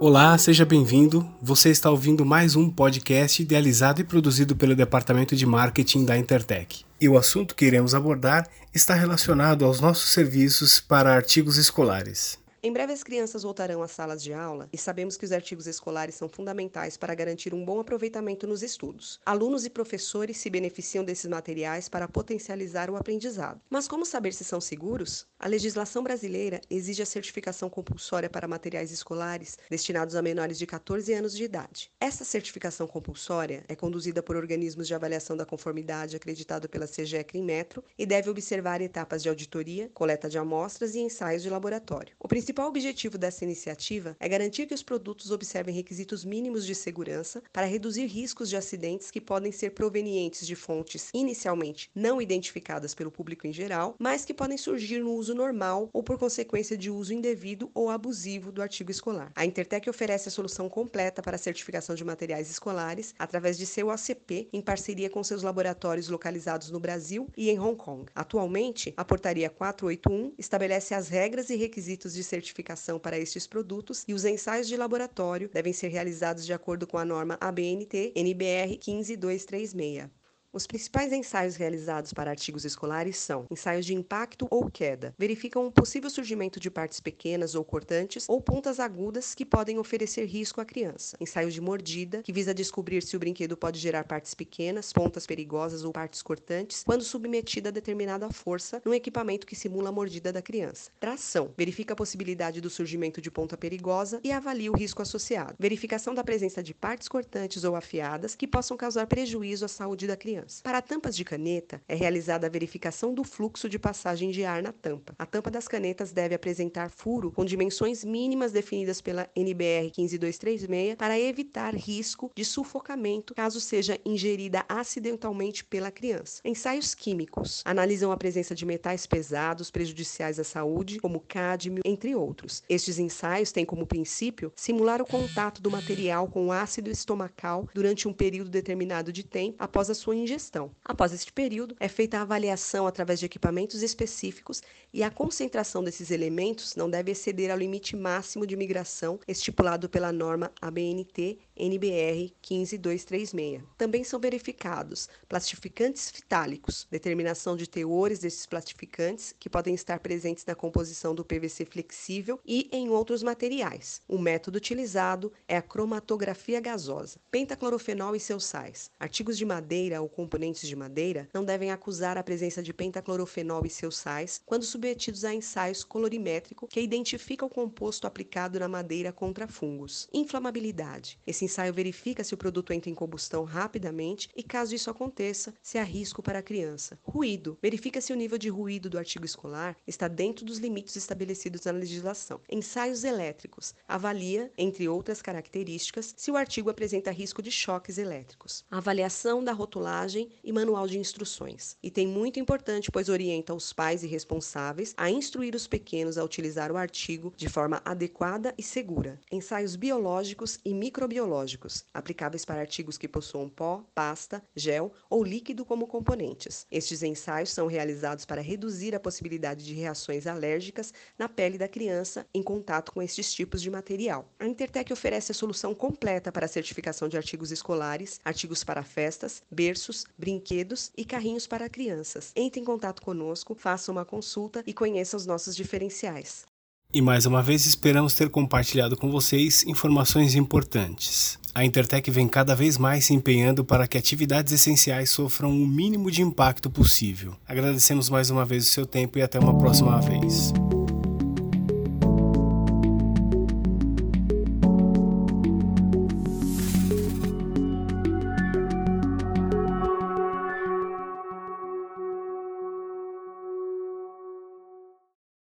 Olá, seja bem-vindo. Você está ouvindo mais um podcast idealizado e produzido pelo Departamento de Marketing da Intertech. E o assunto que iremos abordar está relacionado aos nossos serviços para artigos escolares. Em breve as crianças voltarão às salas de aula e sabemos que os artigos escolares são fundamentais para garantir um bom aproveitamento nos estudos. Alunos e professores se beneficiam desses materiais para potencializar o aprendizado. Mas como saber se são seguros? A legislação brasileira exige a certificação compulsória para materiais escolares destinados a menores de 14 anos de idade. Essa certificação compulsória é conduzida por organismos de avaliação da conformidade acreditado pela CGE Crimetro e deve observar etapas de auditoria, coleta de amostras e ensaios de laboratório. O principal objetivo dessa iniciativa é garantir que os produtos observem requisitos mínimos de segurança para reduzir riscos de acidentes que podem ser provenientes de fontes inicialmente não identificadas pelo público em geral, mas que podem surgir no uso normal ou por consequência de uso indevido ou abusivo do artigo escolar. A Intertech oferece a solução completa para a certificação de materiais escolares através de seu ACP em parceria com seus laboratórios localizados no Brasil e em Hong Kong. Atualmente, a Portaria 481 estabelece as regras e requisitos de certificação certificação para estes produtos e os ensaios de laboratório devem ser realizados de acordo com a norma ABNT NBR 15236. Os principais ensaios realizados para artigos escolares são ensaios de impacto ou queda. Verificam um possível surgimento de partes pequenas ou cortantes ou pontas agudas que podem oferecer risco à criança. Ensaios de mordida, que visa descobrir se o brinquedo pode gerar partes pequenas, pontas perigosas ou partes cortantes quando submetida a determinada força num equipamento que simula a mordida da criança. Tração. Verifica a possibilidade do surgimento de ponta perigosa e avalia o risco associado. Verificação da presença de partes cortantes ou afiadas que possam causar prejuízo à saúde da criança Para tampas de caneta, é realizada a verificação do fluxo de passagem de ar na tampa. A tampa das canetas deve apresentar furo com dimensões mínimas definidas pela NBR 15236 para evitar risco de sufocamento caso seja ingerida acidentalmente pela criança. Ensaios químicos analisam a presença de metais pesados prejudiciais à saúde, como cádmio, entre outros. Estes ensaios têm como princípio simular o contato do material com o ácido estomacal durante um período determinado de tempo após a sua ingestão ingestão. Após este período, é feita a avaliação através de equipamentos específicos e a concentração desses elementos não deve exceder ao limite máximo de migração estipulado pela norma ABNT NBR 15236. Também são verificados plastificantes fitálicos, determinação de teores desses plastificantes que podem estar presentes na composição do PVC flexível e em outros materiais. O método utilizado é a cromatografia gasosa. Pentaclorofenol e seus sais. Artigos de madeira ou componentes de madeira não devem acusar a presença de pentaclorofenol e seus sais quando submetidos a ensaios colorimétrico que identifica o composto aplicado na madeira contra fungos. Inflamabilidade. Esse ensaio verifica se o produto entra em combustão rapidamente e, caso isso aconteça, se há risco para a criança. Ruído. Verifica se o nível de ruído do artigo escolar está dentro dos limites estabelecidos na legislação. Ensaios elétricos. Avalia, entre outras características, se o artigo apresenta risco de choques elétricos. avaliação da rotulagem e manual de instruções. Item muito importante, pois orienta os pais e responsáveis a instruir os pequenos a utilizar o artigo de forma adequada e segura. Ensaios biológicos e microbiológicos biológicos, aplicáveis para artigos que possuam pó, pasta, gel ou líquido como componentes. Estes ensaios são realizados para reduzir a possibilidade de reações alérgicas na pele da criança em contato com estes tipos de material. A Intertech oferece a solução completa para a certificação de artigos escolares, artigos para festas, berços, brinquedos e carrinhos para crianças. Entre em contato conosco, faça uma consulta e conheça os nossos diferenciais. E mais uma vez esperamos ter compartilhado com vocês informações importantes. A Intertech vem cada vez mais se empenhando para que atividades essenciais sofram o mínimo de impacto possível. Agradecemos mais uma vez o seu tempo e até uma próxima vez.